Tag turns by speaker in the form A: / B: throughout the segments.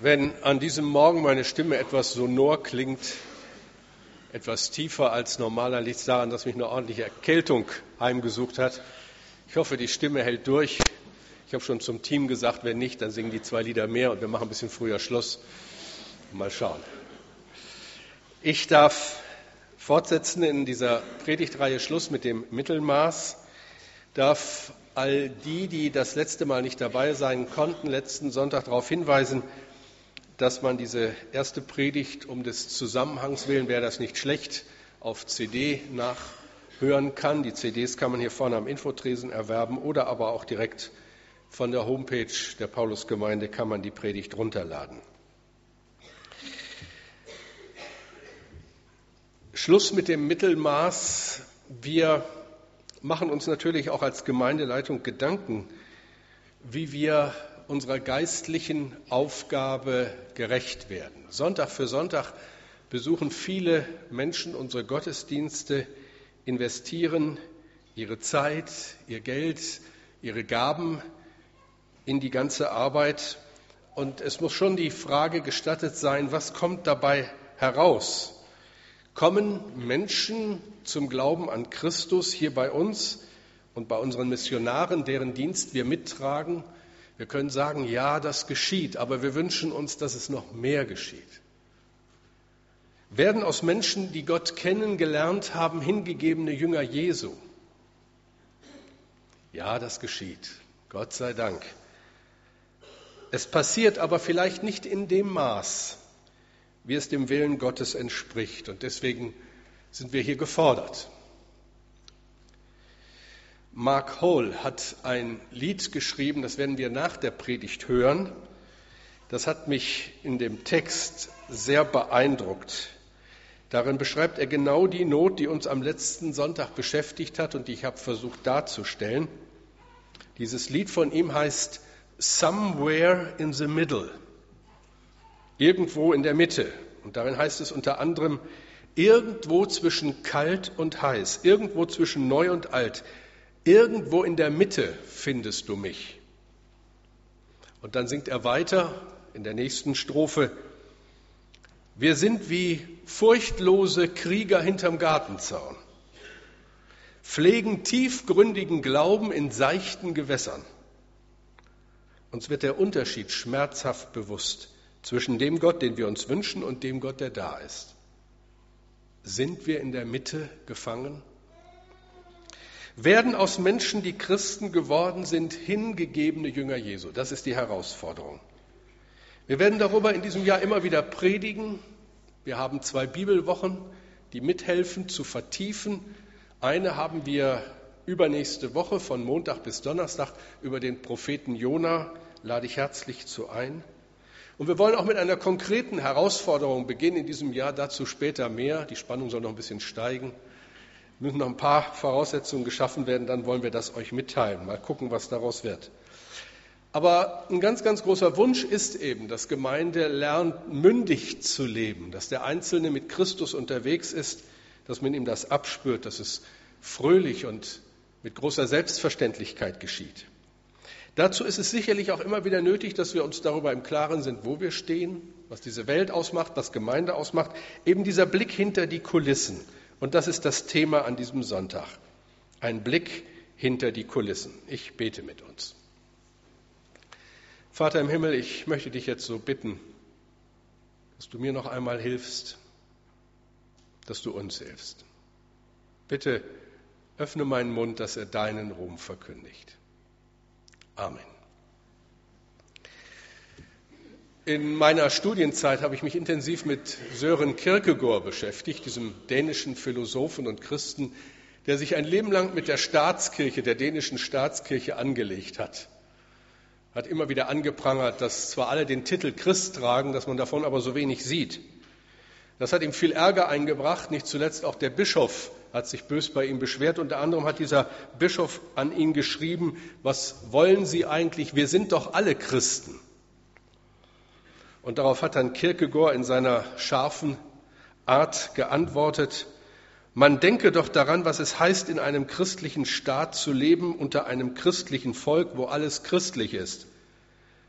A: Wenn an diesem Morgen meine Stimme etwas sonor klingt, etwas tiefer als normaler, liegt es daran, dass mich eine ordentliche Erkältung heimgesucht hat. Ich hoffe, die Stimme hält durch. Ich habe schon zum Team gesagt, wenn nicht, dann singen die zwei Lieder mehr und wir machen ein bisschen früher Schluss. Mal schauen. Ich darf fortsetzen in dieser Predigtreihe Schluss mit dem Mittelmaß, darf all die, die das letzte Mal nicht dabei sein konnten, letzten Sonntag darauf hinweisen, dass man diese erste Predigt um des Zusammenhangs willen, wäre das nicht schlecht, auf CD nachhören kann. Die CDs kann man hier vorne am Infotresen erwerben oder aber auch direkt von der Homepage der Paulusgemeinde kann man die Predigt runterladen. Schluss mit dem Mittelmaß. Wir machen uns natürlich auch als Gemeindeleitung Gedanken, wie wir unserer geistlichen Aufgabe gerecht werden. Sonntag für Sonntag besuchen viele Menschen unsere Gottesdienste, investieren ihre Zeit, ihr Geld, ihre Gaben in die ganze Arbeit. Und es muss schon die Frage gestattet sein, was kommt dabei heraus? Kommen Menschen zum Glauben an Christus hier bei uns und bei unseren Missionaren, deren Dienst wir mittragen? Wir können sagen, ja, das geschieht, aber wir wünschen uns, dass es noch mehr geschieht. Werden aus Menschen, die Gott kennengelernt haben, hingegebene Jünger Jesu? Ja, das geschieht. Gott sei Dank. Es passiert aber vielleicht nicht in dem Maß, wie es dem Willen Gottes entspricht. Und deswegen sind wir hier gefordert. Mark Hall hat ein Lied geschrieben, das werden wir nach der Predigt hören. Das hat mich in dem Text sehr beeindruckt. Darin beschreibt er genau die Not, die uns am letzten Sonntag beschäftigt hat und die ich habe versucht darzustellen. Dieses Lied von ihm heißt Somewhere in the Middle, irgendwo in der Mitte. Und darin heißt es unter anderem, irgendwo zwischen kalt und heiß, irgendwo zwischen neu und alt, Irgendwo in der Mitte findest du mich. Und dann singt er weiter in der nächsten Strophe. Wir sind wie furchtlose Krieger hinterm Gartenzaun, pflegen tiefgründigen Glauben in seichten Gewässern. Uns wird der Unterschied schmerzhaft bewusst zwischen dem Gott, den wir uns wünschen, und dem Gott, der da ist. Sind wir in der Mitte gefangen? Werden aus Menschen, die Christen geworden sind, hingegebene Jünger Jesu. Das ist die Herausforderung. Wir werden darüber in diesem Jahr immer wieder predigen. Wir haben zwei Bibelwochen, die mithelfen zu vertiefen. Eine haben wir übernächste Woche von Montag bis Donnerstag über den Propheten Jona. Lade ich herzlich zu ein. Und wir wollen auch mit einer konkreten Herausforderung beginnen in diesem Jahr, dazu später mehr. Die Spannung soll noch ein bisschen steigen müssen noch ein paar Voraussetzungen geschaffen werden, dann wollen wir das euch mitteilen. Mal gucken, was daraus wird. Aber ein ganz, ganz großer Wunsch ist eben, dass Gemeinde lernt, mündig zu leben, dass der Einzelne mit Christus unterwegs ist, dass man ihm das abspürt, dass es fröhlich und mit großer Selbstverständlichkeit geschieht. Dazu ist es sicherlich auch immer wieder nötig, dass wir uns darüber im Klaren sind, wo wir stehen, was diese Welt ausmacht, was Gemeinde ausmacht, eben dieser Blick hinter die Kulissen. Und das ist das Thema an diesem Sonntag. Ein Blick hinter die Kulissen. Ich bete mit uns. Vater im Himmel, ich möchte dich jetzt so bitten, dass du mir noch einmal hilfst, dass du uns hilfst. Bitte öffne meinen Mund, dass er deinen Ruhm verkündigt. Amen. In meiner Studienzeit habe ich mich intensiv mit Sören Kierkegaard beschäftigt, diesem dänischen Philosophen und Christen, der sich ein Leben lang mit der Staatskirche, der dänischen Staatskirche angelegt hat. Hat immer wieder angeprangert, dass zwar alle den Titel Christ tragen, dass man davon aber so wenig sieht. Das hat ihm viel Ärger eingebracht, nicht zuletzt auch der Bischof hat sich bös bei ihm beschwert. Unter anderem hat dieser Bischof an ihn geschrieben, was wollen Sie eigentlich? Wir sind doch alle Christen. Und darauf hat dann Kierkegaard in seiner scharfen Art geantwortet, man denke doch daran, was es heißt, in einem christlichen Staat zu leben, unter einem christlichen Volk, wo alles christlich ist.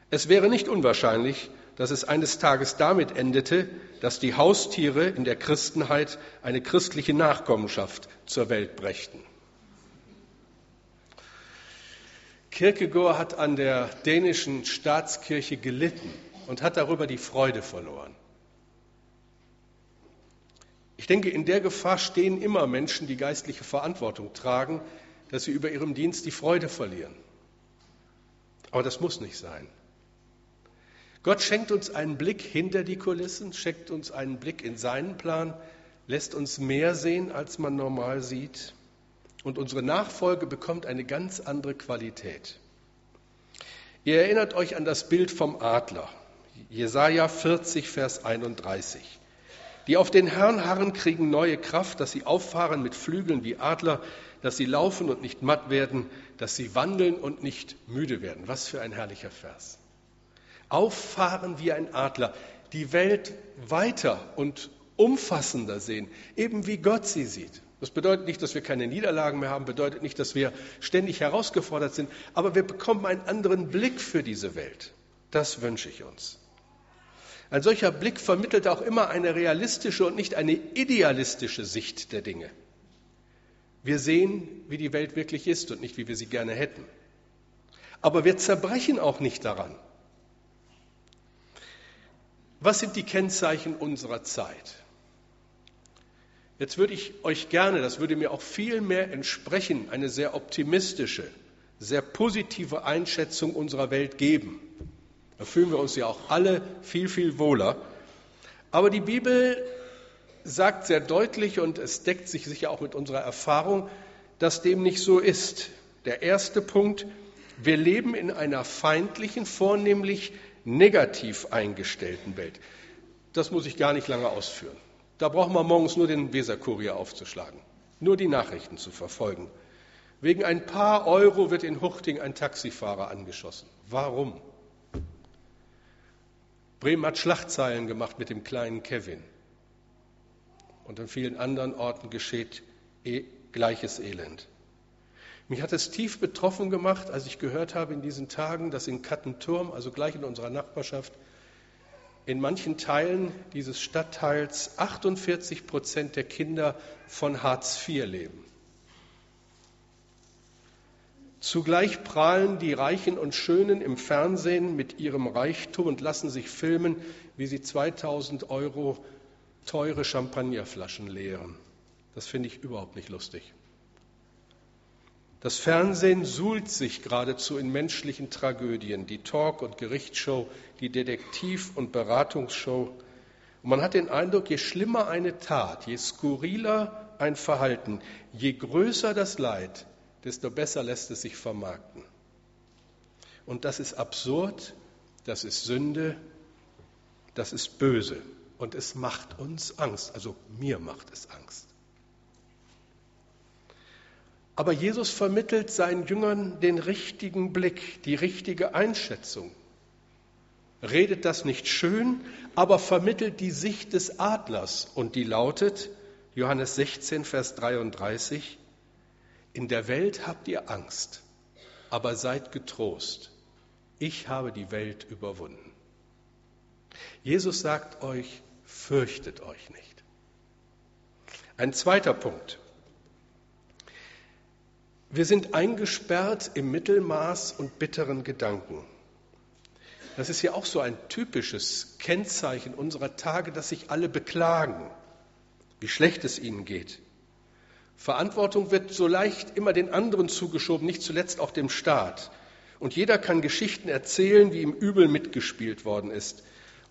A: Es wäre nicht unwahrscheinlich, dass es eines Tages damit endete, dass die Haustiere in der Christenheit eine christliche Nachkommenschaft zur Welt brächten. Kierkegaard hat an der dänischen Staatskirche gelitten und hat darüber die Freude verloren. Ich denke, in der Gefahr stehen immer Menschen, die geistliche Verantwortung tragen, dass sie über ihrem Dienst die Freude verlieren. Aber das muss nicht sein. Gott schenkt uns einen Blick hinter die Kulissen, schenkt uns einen Blick in seinen Plan, lässt uns mehr sehen, als man normal sieht. Und unsere Nachfolge bekommt eine ganz andere Qualität. Ihr erinnert euch an das Bild vom Adler, Jesaja 40, Vers 31. Die auf den Herrn harren, kriegen neue Kraft, dass sie auffahren mit Flügeln wie Adler, dass sie laufen und nicht matt werden, dass sie wandeln und nicht müde werden. Was für ein herrlicher Vers auffahren wie ein Adler, die Welt weiter und umfassender sehen, eben wie Gott sie sieht. Das bedeutet nicht, dass wir keine Niederlagen mehr haben, bedeutet nicht, dass wir ständig herausgefordert sind, aber wir bekommen einen anderen Blick für diese Welt. Das wünsche ich uns. Ein solcher Blick vermittelt auch immer eine realistische und nicht eine idealistische Sicht der Dinge. Wir sehen, wie die Welt wirklich ist und nicht, wie wir sie gerne hätten. Aber wir zerbrechen auch nicht daran. Was sind die Kennzeichen unserer Zeit? Jetzt würde ich euch gerne, das würde mir auch viel mehr entsprechen, eine sehr optimistische, sehr positive Einschätzung unserer Welt geben. Da fühlen wir uns ja auch alle viel, viel wohler. Aber die Bibel sagt sehr deutlich, und es deckt sich sicher auch mit unserer Erfahrung, dass dem nicht so ist. Der erste Punkt, wir leben in einer feindlichen, vornehmlich negativ eingestellten Welt. Das muss ich gar nicht lange ausführen. Da braucht man morgens nur den Weserkurier aufzuschlagen, nur die Nachrichten zu verfolgen. Wegen ein paar Euro wird in Huchting ein Taxifahrer angeschossen. Warum? Bremen hat Schlachtzeilen gemacht mit dem kleinen Kevin. Und an vielen anderen Orten geschieht eh gleiches Elend. Mich hat es tief betroffen gemacht, als ich gehört habe in diesen Tagen, dass in Kattenturm, also gleich in unserer Nachbarschaft, in manchen Teilen dieses Stadtteils 48 Prozent der Kinder von Hartz IV leben. Zugleich prahlen die Reichen und Schönen im Fernsehen mit ihrem Reichtum und lassen sich filmen, wie sie 2000 Euro teure Champagnerflaschen leeren. Das finde ich überhaupt nicht lustig. Das Fernsehen suhlt sich geradezu in menschlichen Tragödien, die Talk- und Gerichtsshow, die Detektiv- und Beratungsshow. Und man hat den Eindruck, je schlimmer eine Tat, je skurriler ein Verhalten, je größer das Leid, desto besser lässt es sich vermarkten. Und das ist absurd, das ist Sünde, das ist böse und es macht uns Angst, also mir macht es Angst. Aber Jesus vermittelt seinen Jüngern den richtigen Blick, die richtige Einschätzung. Redet das nicht schön, aber vermittelt die Sicht des Adlers und die lautet, Johannes 16, Vers 33, in der Welt habt ihr Angst, aber seid getrost, ich habe die Welt überwunden. Jesus sagt euch, fürchtet euch nicht. Ein zweiter Punkt. Wir sind eingesperrt im Mittelmaß und bitteren Gedanken. Das ist ja auch so ein typisches Kennzeichen unserer Tage, dass sich alle beklagen, wie schlecht es ihnen geht. Verantwortung wird so leicht immer den anderen zugeschoben, nicht zuletzt auch dem Staat. Und jeder kann Geschichten erzählen, wie ihm übel mitgespielt worden ist.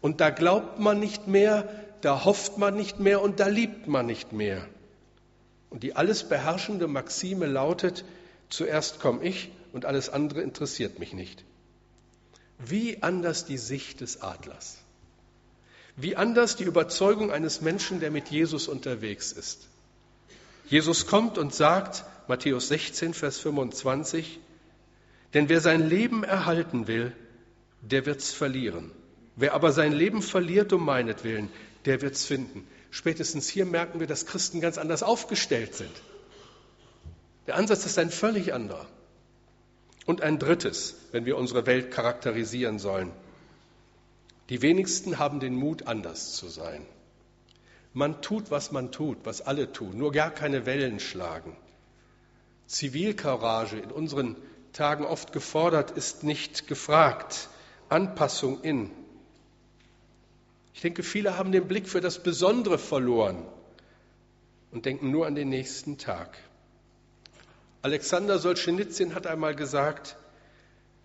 A: Und da glaubt man nicht mehr, da hofft man nicht mehr und da liebt man nicht mehr. Und die alles beherrschende Maxime lautet, zuerst komme ich und alles andere interessiert mich nicht. Wie anders die Sicht des Adlers. Wie anders die Überzeugung eines Menschen, der mit Jesus unterwegs ist. Jesus kommt und sagt, Matthäus 16, Vers 25, denn wer sein Leben erhalten will, der wird's verlieren. Wer aber sein Leben verliert um meinetwillen, der wird's finden. Spätestens hier merken wir, dass Christen ganz anders aufgestellt sind. Der Ansatz ist ein völlig anderer. Und ein drittes, wenn wir unsere Welt charakterisieren sollen. Die wenigsten haben den Mut, anders zu sein. Man tut, was man tut, was alle tun, nur gar keine Wellen schlagen. Zivilcourage in unseren Tagen oft gefordert, ist nicht gefragt. Anpassung in. Ich denke, viele haben den Blick für das Besondere verloren und denken nur an den nächsten Tag. Alexander Solzhenitsyn hat einmal gesagt,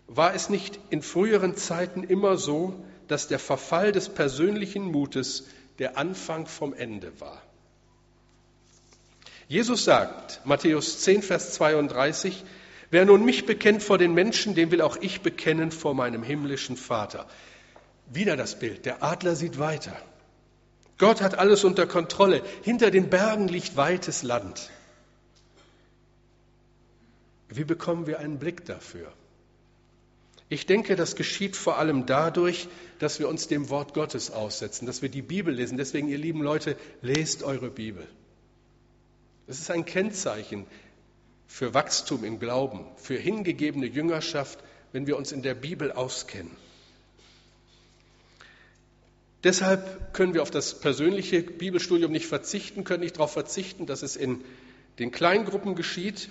A: war es nicht in früheren Zeiten immer so, dass der Verfall des persönlichen Mutes der Anfang vom Ende war? Jesus sagt, Matthäus 10, Vers 32, wer nun mich bekennt vor den Menschen, den will auch ich bekennen vor meinem himmlischen Vater. Wieder das Bild. Der Adler sieht weiter. Gott hat alles unter Kontrolle. Hinter den Bergen liegt weites Land. Wie bekommen wir einen Blick dafür? Ich denke, das geschieht vor allem dadurch, dass wir uns dem Wort Gottes aussetzen, dass wir die Bibel lesen. Deswegen, ihr lieben Leute, lest eure Bibel. Es ist ein Kennzeichen für Wachstum im Glauben, für hingegebene Jüngerschaft, wenn wir uns in der Bibel auskennen. Deshalb können wir auf das persönliche Bibelstudium nicht verzichten, können nicht darauf verzichten, dass es in den Kleingruppen geschieht.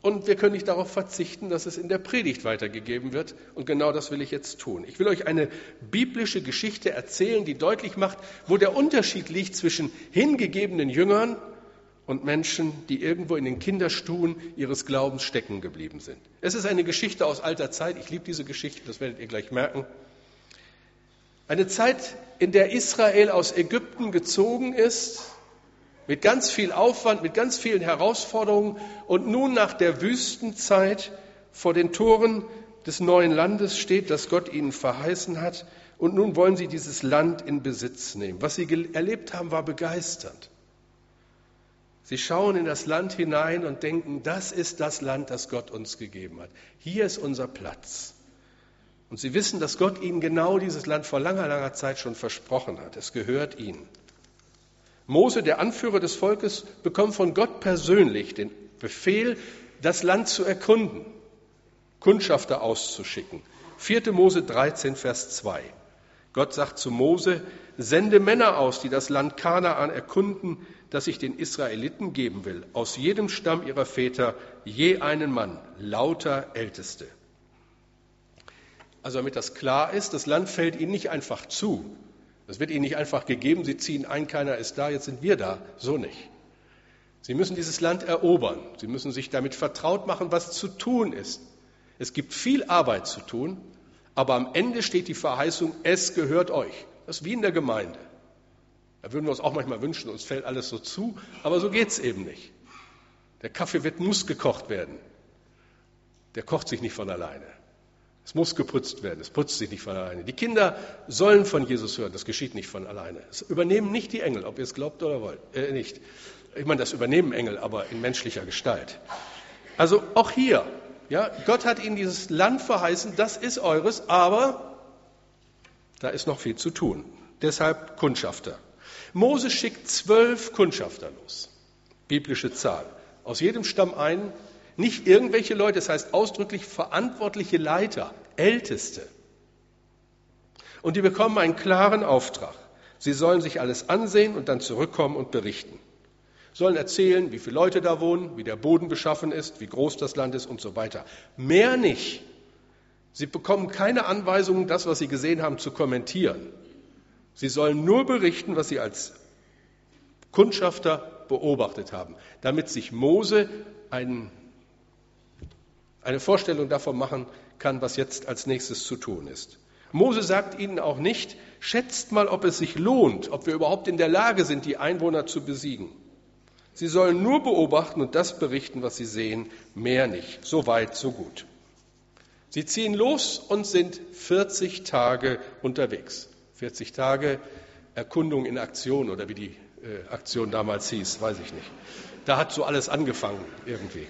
A: Und wir können nicht darauf verzichten, dass es in der Predigt weitergegeben wird. Und genau das will ich jetzt tun. Ich will euch eine biblische Geschichte erzählen, die deutlich macht, wo der Unterschied liegt zwischen hingegebenen Jüngern und Menschen, die irgendwo in den Kinderstuhen ihres Glaubens stecken geblieben sind. Es ist eine Geschichte aus alter Zeit. Ich liebe diese Geschichte, das werdet ihr gleich merken. Eine Zeit, in der Israel aus Ägypten gezogen ist, mit ganz viel Aufwand, mit ganz vielen Herausforderungen und nun nach der Wüstenzeit vor den Toren des neuen Landes steht, das Gott ihnen verheißen hat. Und nun wollen sie dieses Land in Besitz nehmen. Was sie erlebt haben, war begeisternd. Sie schauen in das Land hinein und denken, das ist das Land, das Gott uns gegeben hat. Hier ist unser Platz. Und sie wissen, dass Gott ihnen genau dieses Land vor langer, langer Zeit schon versprochen hat. Es gehört ihnen. Mose, der Anführer des Volkes, bekommt von Gott persönlich den Befehl, das Land zu erkunden, Kundschafter auszuschicken. 4. Mose 13, Vers 2. Gott sagt zu Mose, sende Männer aus, die das Land Kanaan erkunden, das ich den Israeliten geben will, aus jedem Stamm ihrer Väter je einen Mann, lauter Älteste. Also damit das klar ist, das Land fällt ihnen nicht einfach zu. Das wird ihnen nicht einfach gegeben, sie ziehen ein, keiner ist da, jetzt sind wir da. So nicht. Sie müssen dieses Land erobern. Sie müssen sich damit vertraut machen, was zu tun ist. Es gibt viel Arbeit zu tun, aber am Ende steht die Verheißung, es gehört euch. Das ist wie in der Gemeinde. Da würden wir uns auch manchmal wünschen, uns fällt alles so zu, aber so geht es eben nicht. Der Kaffee wird muss gekocht werden. Der kocht sich nicht von alleine. Es muss geputzt werden, es putzt sich nicht von alleine. Die Kinder sollen von Jesus hören, das geschieht nicht von alleine. Es übernehmen nicht die Engel, ob ihr es glaubt oder wollt, äh, nicht. Ich meine, das übernehmen Engel, aber in menschlicher Gestalt. Also auch hier, ja, Gott hat ihnen dieses Land verheißen, das ist eures, aber da ist noch viel zu tun. Deshalb Kundschafter. Mose schickt zwölf Kundschafter los. Biblische Zahl. Aus jedem Stamm ein, nicht irgendwelche Leute, das heißt ausdrücklich verantwortliche Leiter, Älteste. Und die bekommen einen klaren Auftrag. Sie sollen sich alles ansehen und dann zurückkommen und berichten. Sollen erzählen, wie viele Leute da wohnen, wie der Boden beschaffen ist, wie groß das Land ist und so weiter. Mehr nicht. Sie bekommen keine Anweisungen, das, was sie gesehen haben, zu kommentieren. Sie sollen nur berichten, was sie als Kundschafter beobachtet haben, damit sich Mose einen eine Vorstellung davon machen kann, was jetzt als nächstes zu tun ist. Mose sagt ihnen auch nicht, schätzt mal, ob es sich lohnt, ob wir überhaupt in der Lage sind, die Einwohner zu besiegen. Sie sollen nur beobachten und das berichten, was sie sehen, mehr nicht. So weit, so gut. Sie ziehen los und sind 40 Tage unterwegs. 40 Tage Erkundung in Aktion oder wie die äh, Aktion damals hieß, weiß ich nicht. Da hat so alles angefangen irgendwie.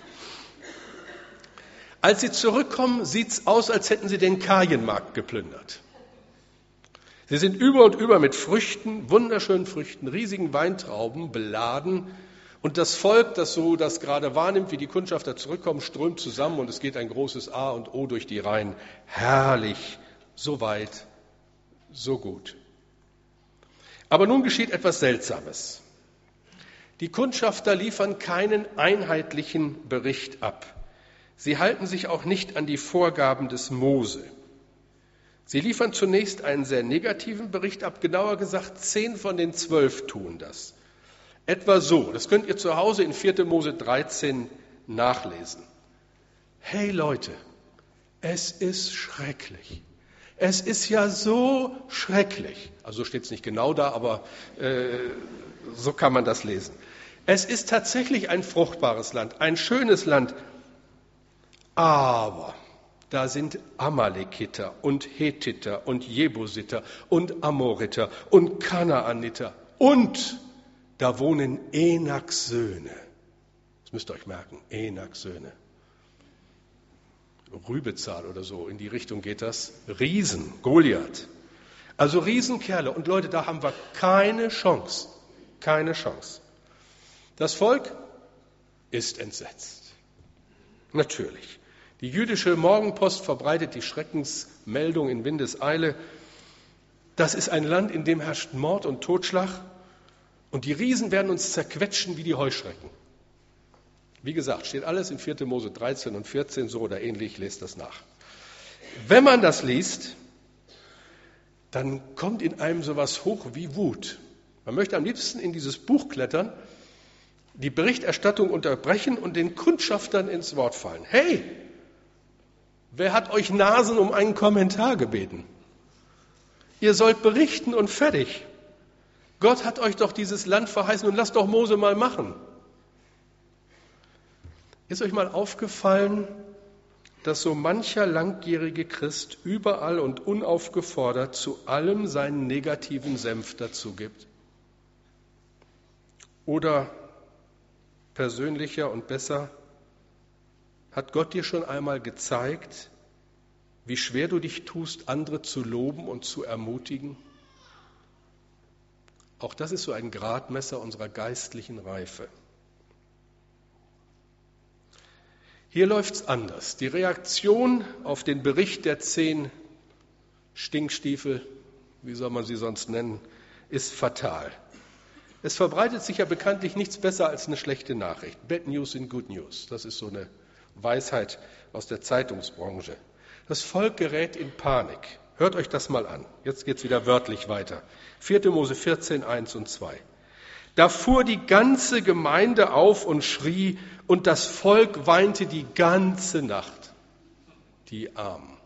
A: Als sie zurückkommen, sieht es aus, als hätten sie den Kajenmarkt geplündert. Sie sind über und über mit Früchten, wunderschönen Früchten, riesigen Weintrauben beladen. Und das Volk, das so das gerade wahrnimmt, wie die Kundschafter zurückkommen, strömt zusammen und es geht ein großes A und O durch die Reihen. Herrlich, so weit, so gut. Aber nun geschieht etwas Seltsames. Die Kundschafter liefern keinen einheitlichen Bericht ab. Sie halten sich auch nicht an die Vorgaben des Mose. Sie liefern zunächst einen sehr negativen Bericht ab, genauer gesagt, zehn von den zwölf tun das. Etwa so, das könnt ihr zu Hause in 4. Mose 13 nachlesen. Hey Leute, es ist schrecklich. Es ist ja so schrecklich. Also steht es nicht genau da, aber äh, so kann man das lesen. Es ist tatsächlich ein fruchtbares Land, ein schönes Land. Aber da sind Amalekiter und Hethiter und Jebusiter und Amoriter und Kanaaniter und da wohnen Enaks Söhne. Das müsst ihr euch merken, Enaks Söhne. Rübezahl oder so, in die Richtung geht das. Riesen, Goliath. Also Riesenkerle. Und Leute, da haben wir keine Chance. Keine Chance. Das Volk ist entsetzt. Natürlich. Die jüdische Morgenpost verbreitet die Schreckensmeldung in Windeseile. Das ist ein Land, in dem herrscht Mord und Totschlag. Und die Riesen werden uns zerquetschen wie die Heuschrecken. Wie gesagt, steht alles in 4. Mose 13 und 14 so oder ähnlich, lest das nach. Wenn man das liest, dann kommt in einem sowas hoch wie Wut. Man möchte am liebsten in dieses Buch klettern, die Berichterstattung unterbrechen und den Kundschaftern ins Wort fallen. Hey, wer hat euch Nasen um einen Kommentar gebeten? Ihr sollt berichten und fertig. Gott hat euch doch dieses Land verheißen und lasst doch Mose mal machen. Ist euch mal aufgefallen, dass so mancher langjährige Christ überall und unaufgefordert zu allem seinen negativen Senf dazu gibt? Oder persönlicher und besser, hat Gott dir schon einmal gezeigt, wie schwer du dich tust, andere zu loben und zu ermutigen? Auch das ist so ein Gradmesser unserer geistlichen Reife. Hier läuft es anders. Die Reaktion auf den Bericht der zehn Stinkstiefel, wie soll man sie sonst nennen, ist fatal. Es verbreitet sich ja bekanntlich nichts besser als eine schlechte Nachricht. Bad News in Good News. Das ist so eine Weisheit aus der Zeitungsbranche. Das Volk gerät in Panik. Hört euch das mal an. Jetzt geht es wieder wörtlich weiter. 4. Mose 14, 1 und 2. Da fuhr die ganze Gemeinde auf und schrie, und das Volk weinte die ganze Nacht. Die Armen.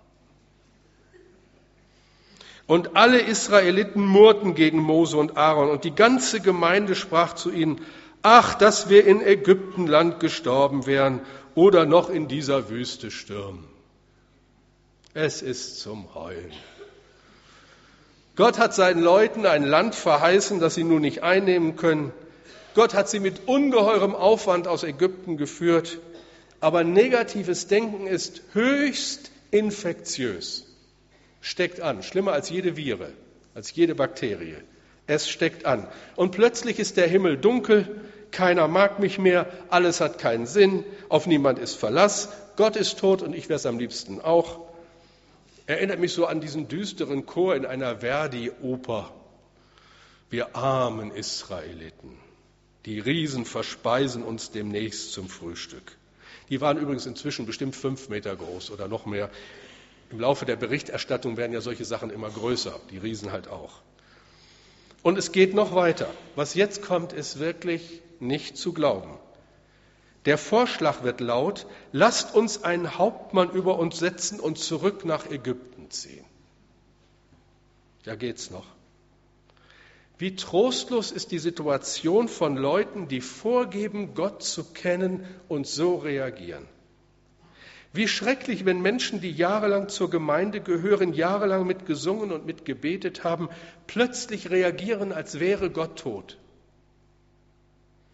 A: Und alle Israeliten murrten gegen Mose und Aaron, und die ganze Gemeinde sprach zu ihnen, ach, dass wir in Ägyptenland gestorben wären oder noch in dieser Wüste stürmen. Es ist zum Heulen. Gott hat seinen Leuten ein Land verheißen, das sie nun nicht einnehmen können. Gott hat sie mit ungeheurem Aufwand aus Ägypten geführt. Aber negatives Denken ist höchst infektiös. Steckt an, schlimmer als jede Viren, als jede Bakterie. Es steckt an. Und plötzlich ist der Himmel dunkel, keiner mag mich mehr, alles hat keinen Sinn, auf niemand ist Verlass, Gott ist tot und ich wäre es am liebsten auch. Erinnert mich so an diesen düsteren Chor in einer Verdi-Oper. Wir armen Israeliten, die Riesen verspeisen uns demnächst zum Frühstück. Die waren übrigens inzwischen bestimmt fünf Meter groß oder noch mehr. Im Laufe der Berichterstattung werden ja solche Sachen immer größer, die Riesen halt auch. Und es geht noch weiter. Was jetzt kommt, ist wirklich nicht zu glauben. Der Vorschlag wird laut, lasst uns einen Hauptmann über uns setzen und zurück nach Ägypten ziehen. Ja, geht's noch. Wie trostlos ist die Situation von Leuten, die vorgeben, Gott zu kennen und so reagieren. Wie schrecklich, wenn Menschen, die jahrelang zur Gemeinde gehören, jahrelang mit gesungen und mit gebetet haben, plötzlich reagieren, als wäre Gott tot.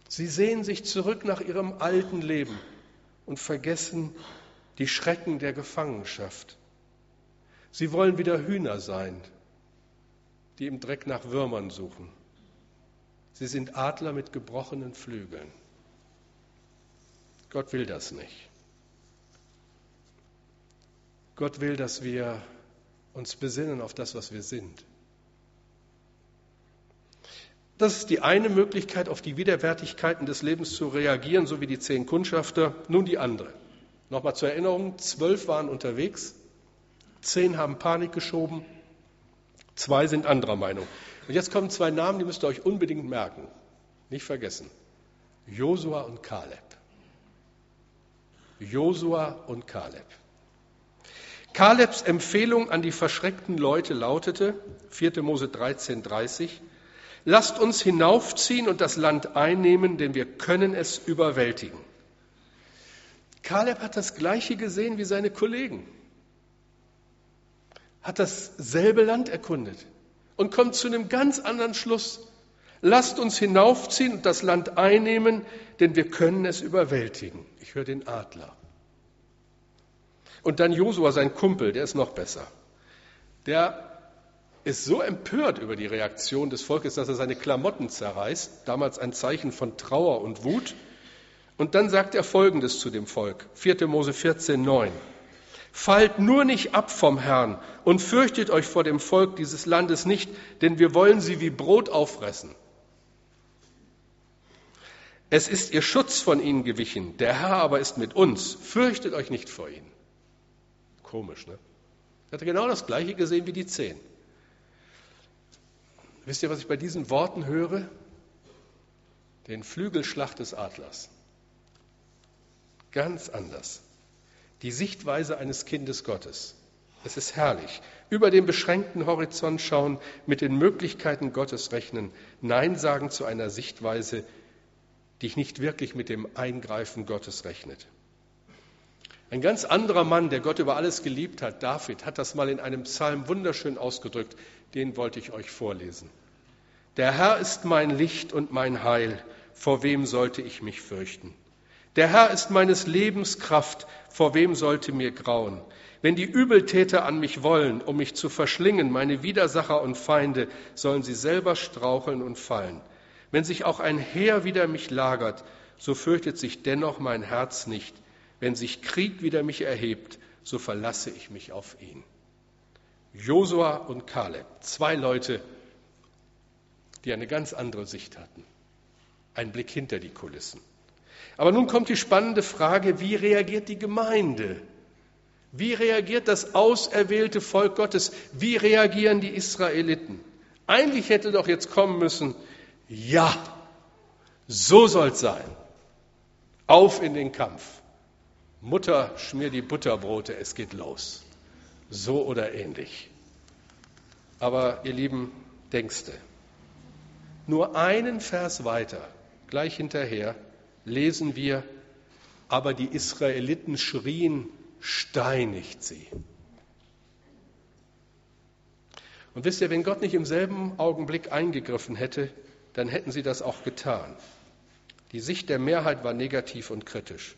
A: Sie sehen sich zurück nach ihrem alten Leben und vergessen die Schrecken der Gefangenschaft. Sie wollen wieder Hühner sein, die im Dreck nach Würmern suchen. Sie sind Adler mit gebrochenen Flügeln. Gott will das nicht. Gott will, dass wir uns besinnen auf das, was wir sind. Das ist die eine Möglichkeit, auf die Widerwärtigkeiten des Lebens zu reagieren, so wie die zehn Kundschafter. Nun die andere. Nochmal zur Erinnerung, zwölf waren unterwegs, zehn haben Panik geschoben, zwei sind anderer Meinung. Und jetzt kommen zwei Namen, die müsst ihr euch unbedingt merken. Nicht vergessen. Josua und Kaleb. Josua und Kaleb. Kalebs Empfehlung an die verschreckten Leute lautete, 4. Mose 13, 30, lasst uns hinaufziehen und das Land einnehmen, denn wir können es überwältigen. Kaleb hat das Gleiche gesehen wie seine Kollegen, hat dasselbe Land erkundet und kommt zu einem ganz anderen Schluss. Lasst uns hinaufziehen und das Land einnehmen, denn wir können es überwältigen. Ich höre den Adler. Und dann Josua, sein Kumpel, der ist noch besser. Der ist so empört über die Reaktion des Volkes, dass er seine Klamotten zerreißt, damals ein Zeichen von Trauer und Wut. Und dann sagt er Folgendes zu dem Volk, 4. Mose 14, 9. Fallt nur nicht ab vom Herrn und fürchtet euch vor dem Volk dieses Landes nicht, denn wir wollen sie wie Brot auffressen. Es ist ihr Schutz von ihnen gewichen, der Herr aber ist mit uns. Fürchtet euch nicht vor ihnen. Komisch, ne? Er hatte genau das Gleiche gesehen wie die zehn. Wisst ihr, was ich bei diesen Worten höre? Den Flügelschlag des Adlers. Ganz anders. Die Sichtweise eines Kindes Gottes. Es ist herrlich. Über den beschränkten Horizont schauen, mit den Möglichkeiten Gottes rechnen, Nein sagen zu einer Sichtweise, die nicht wirklich mit dem Eingreifen Gottes rechnet. Ein ganz anderer Mann, der Gott über alles geliebt hat, David, hat das mal in einem Psalm wunderschön ausgedrückt. Den wollte ich euch vorlesen. Der Herr ist mein Licht und mein Heil. Vor wem sollte ich mich fürchten? Der Herr ist meines Lebens Kraft. Vor wem sollte mir grauen? Wenn die Übeltäter an mich wollen, um mich zu verschlingen, meine Widersacher und Feinde, sollen sie selber straucheln und fallen. Wenn sich auch ein Heer wider mich lagert, so fürchtet sich dennoch mein Herz nicht wenn sich Krieg wider mich erhebt, so verlasse ich mich auf ihn. Josua und Kaleb, zwei Leute, die eine ganz andere Sicht hatten. Ein Blick hinter die Kulissen. Aber nun kommt die spannende Frage, wie reagiert die Gemeinde? Wie reagiert das auserwählte Volk Gottes? Wie reagieren die Israeliten? Eigentlich hätte doch jetzt kommen müssen, ja, so soll es sein. Auf in den Kampf. Mutter, schmier die Butterbrote, es geht los. So oder ähnlich. Aber ihr Lieben, denkste, nur einen Vers weiter, gleich hinterher, lesen wir, aber die Israeliten schrien, steinigt sie. Und wisst ihr, wenn Gott nicht im selben Augenblick eingegriffen hätte, dann hätten sie das auch getan. Die Sicht der Mehrheit war negativ und kritisch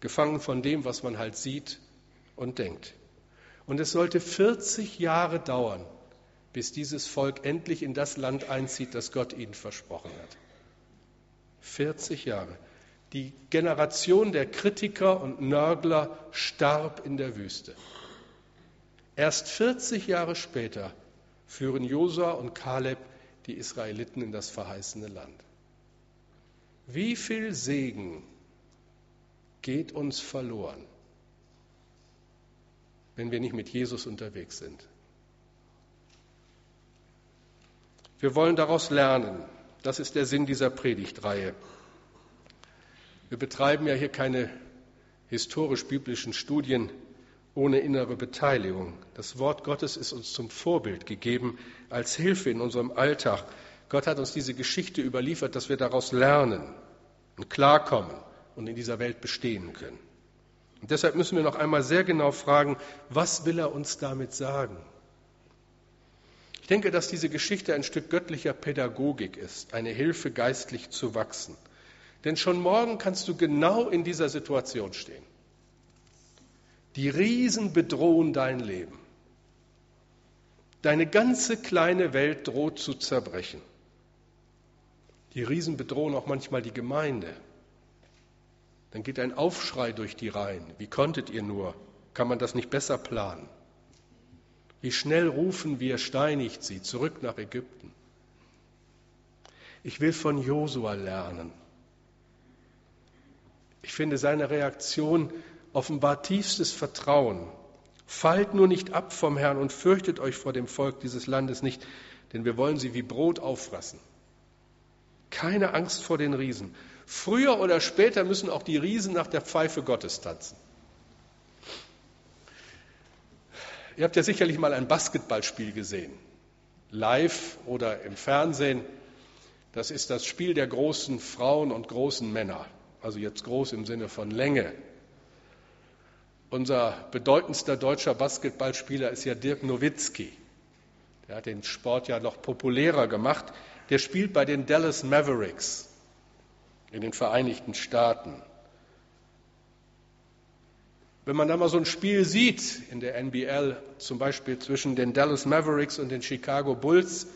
A: gefangen von dem, was man halt sieht und denkt. Und es sollte 40 Jahre dauern, bis dieses Volk endlich in das Land einzieht, das Gott ihnen versprochen hat. 40 Jahre. Die Generation der Kritiker und Nörgler starb in der Wüste. Erst 40 Jahre später führen Josua und Kaleb die Israeliten in das verheißene Land. Wie viel Segen geht uns verloren, wenn wir nicht mit Jesus unterwegs sind. Wir wollen daraus lernen. Das ist der Sinn dieser Predigtreihe. Wir betreiben ja hier keine historisch-biblischen Studien ohne innere Beteiligung. Das Wort Gottes ist uns zum Vorbild gegeben, als Hilfe in unserem Alltag. Gott hat uns diese Geschichte überliefert, dass wir daraus lernen und klarkommen und in dieser Welt bestehen können. Und deshalb müssen wir noch einmal sehr genau fragen, was will er uns damit sagen? Ich denke, dass diese Geschichte ein Stück göttlicher Pädagogik ist, eine Hilfe, geistlich zu wachsen. Denn schon morgen kannst du genau in dieser Situation stehen. Die Riesen bedrohen dein Leben. Deine ganze kleine Welt droht zu zerbrechen. Die Riesen bedrohen auch manchmal die Gemeinde. Dann geht ein Aufschrei durch die Reihen. Wie konntet ihr nur? Kann man das nicht besser planen? Wie schnell rufen wir, steinigt sie, zurück nach Ägypten. Ich will von Josua lernen. Ich finde seine Reaktion offenbar tiefstes Vertrauen. Fallt nur nicht ab vom Herrn und fürchtet euch vor dem Volk dieses Landes nicht, denn wir wollen sie wie Brot auffressen. Keine Angst vor den Riesen. Früher oder später müssen auch die Riesen nach der Pfeife Gottes tanzen. Ihr habt ja sicherlich mal ein Basketballspiel gesehen, live oder im Fernsehen. Das ist das Spiel der großen Frauen und großen Männer, also jetzt groß im Sinne von Länge. Unser bedeutendster deutscher Basketballspieler ist ja Dirk Nowitzki. Der hat den Sport ja noch populärer gemacht. Der spielt bei den Dallas Mavericks in den Vereinigten Staaten. Wenn man da mal so ein Spiel sieht in der NBL, zum Beispiel zwischen den Dallas Mavericks und den Chicago Bulls,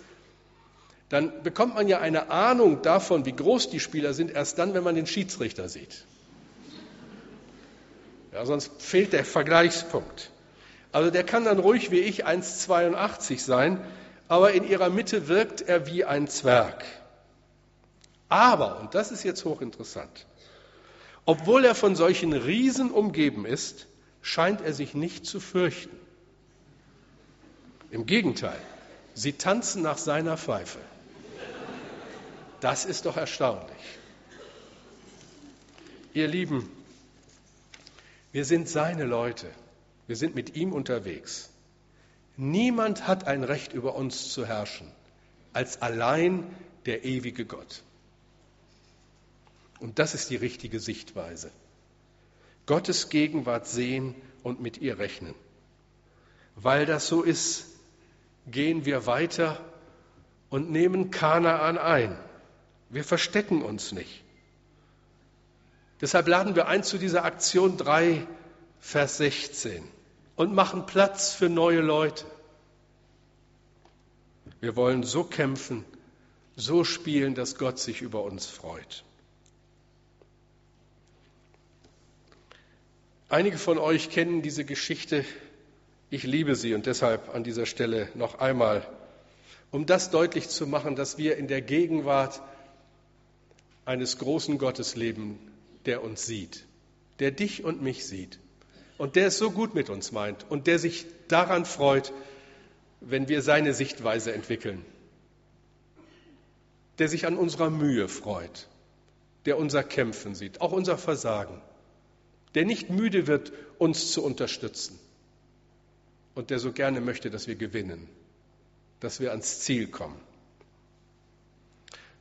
A: dann bekommt man ja eine Ahnung davon, wie groß die Spieler sind, erst dann, wenn man den Schiedsrichter sieht. Ja, sonst fehlt der Vergleichspunkt. Also der kann dann ruhig wie ich 1,82 sein, aber in ihrer Mitte wirkt er wie ein Zwerg. Aber, und das ist jetzt hochinteressant, obwohl er von solchen Riesen umgeben ist, scheint er sich nicht zu fürchten. Im Gegenteil, sie tanzen nach seiner Pfeife. Das ist doch erstaunlich. Ihr Lieben, wir sind seine Leute. Wir sind mit ihm unterwegs. Niemand hat ein Recht über uns zu herrschen, als allein der ewige Gott. Und das ist die richtige Sichtweise. Gottes Gegenwart sehen und mit ihr rechnen. Weil das so ist, gehen wir weiter und nehmen Kanaan ein. Wir verstecken uns nicht. Deshalb laden wir ein zu dieser Aktion 3, Vers 16 und machen Platz für neue Leute. Wir wollen so kämpfen, so spielen, dass Gott sich über uns freut. Einige von euch kennen diese Geschichte. Ich liebe sie und deshalb an dieser Stelle noch einmal, um das deutlich zu machen, dass wir in der Gegenwart eines großen Gottes leben, der uns sieht, der dich und mich sieht und der es so gut mit uns meint und der sich daran freut, wenn wir seine Sichtweise entwickeln, der sich an unserer Mühe freut, der unser Kämpfen sieht, auch unser Versagen der nicht müde wird, uns zu unterstützen und der so gerne möchte, dass wir gewinnen, dass wir ans Ziel kommen.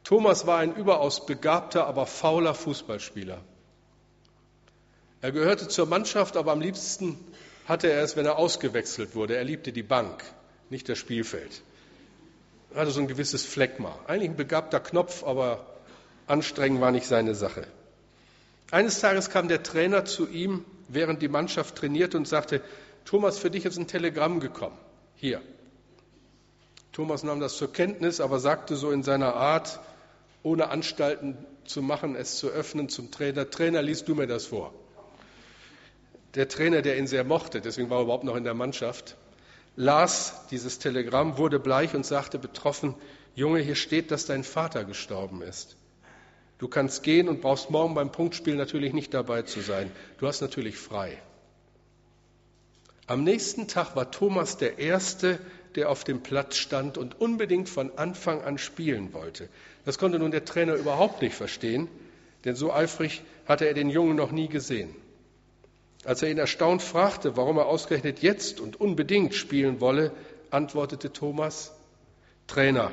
A: Thomas war ein überaus begabter, aber fauler Fußballspieler. Er gehörte zur Mannschaft, aber am liebsten hatte er es, wenn er ausgewechselt wurde. Er liebte die Bank, nicht das Spielfeld. Er hatte so ein gewisses Phlegma. Eigentlich ein begabter Knopf, aber anstrengend war nicht seine Sache. Eines Tages kam der Trainer zu ihm, während die Mannschaft trainierte und sagte, Thomas, für dich ist ein Telegramm gekommen. Hier. Thomas nahm das zur Kenntnis, aber sagte so in seiner Art, ohne Anstalten zu machen, es zu öffnen zum Trainer, Trainer, liest du mir das vor. Der Trainer, der ihn sehr mochte, deswegen war er überhaupt noch in der Mannschaft, las dieses Telegramm, wurde bleich und sagte betroffen, Junge, hier steht, dass dein Vater gestorben ist. Du kannst gehen und brauchst morgen beim Punktspiel natürlich nicht dabei zu sein. Du hast natürlich frei. Am nächsten Tag war Thomas der Erste, der auf dem Platz stand und unbedingt von Anfang an spielen wollte. Das konnte nun der Trainer überhaupt nicht verstehen, denn so eifrig hatte er den Jungen noch nie gesehen. Als er ihn erstaunt fragte, warum er ausgerechnet jetzt und unbedingt spielen wolle, antwortete Thomas, Trainer,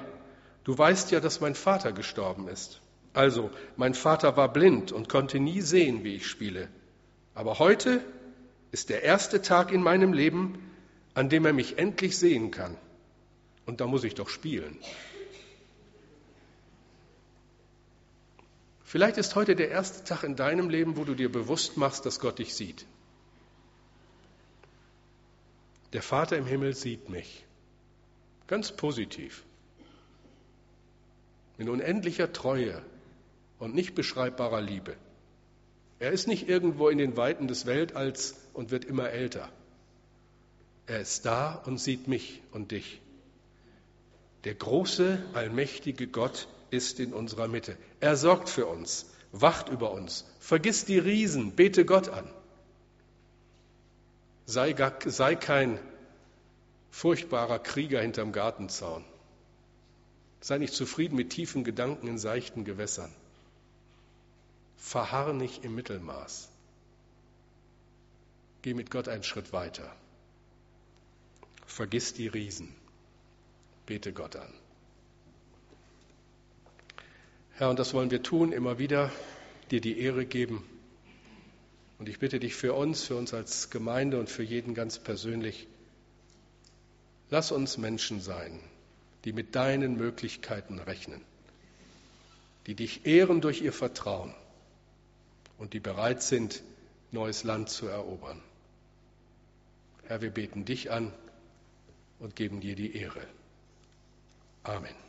A: du weißt ja, dass mein Vater gestorben ist. Also, mein Vater war blind und konnte nie sehen, wie ich spiele. Aber heute ist der erste Tag in meinem Leben, an dem er mich endlich sehen kann. Und da muss ich doch spielen. Vielleicht ist heute der erste Tag in deinem Leben, wo du dir bewusst machst, dass Gott dich sieht. Der Vater im Himmel sieht mich. Ganz positiv. In unendlicher Treue und nicht beschreibbarer Liebe. Er ist nicht irgendwo in den Weiten des Weltalls und wird immer älter. Er ist da und sieht mich und dich. Der große, allmächtige Gott ist in unserer Mitte. Er sorgt für uns, wacht über uns. Vergiss die Riesen, bete Gott an. Sei, gar, sei kein furchtbarer Krieger hinterm Gartenzaun. Sei nicht zufrieden mit tiefen Gedanken in seichten Gewässern. Verharr nicht im Mittelmaß. Geh mit Gott einen Schritt weiter. Vergiss die Riesen. Bete Gott an. Herr, und das wollen wir tun, immer wieder dir die Ehre geben. Und ich bitte dich für uns, für uns als Gemeinde und für jeden ganz persönlich, lass uns Menschen sein, die mit deinen Möglichkeiten rechnen, die dich ehren durch ihr Vertrauen und die bereit sind, neues Land zu erobern. Herr, wir beten dich an und geben dir die Ehre. Amen.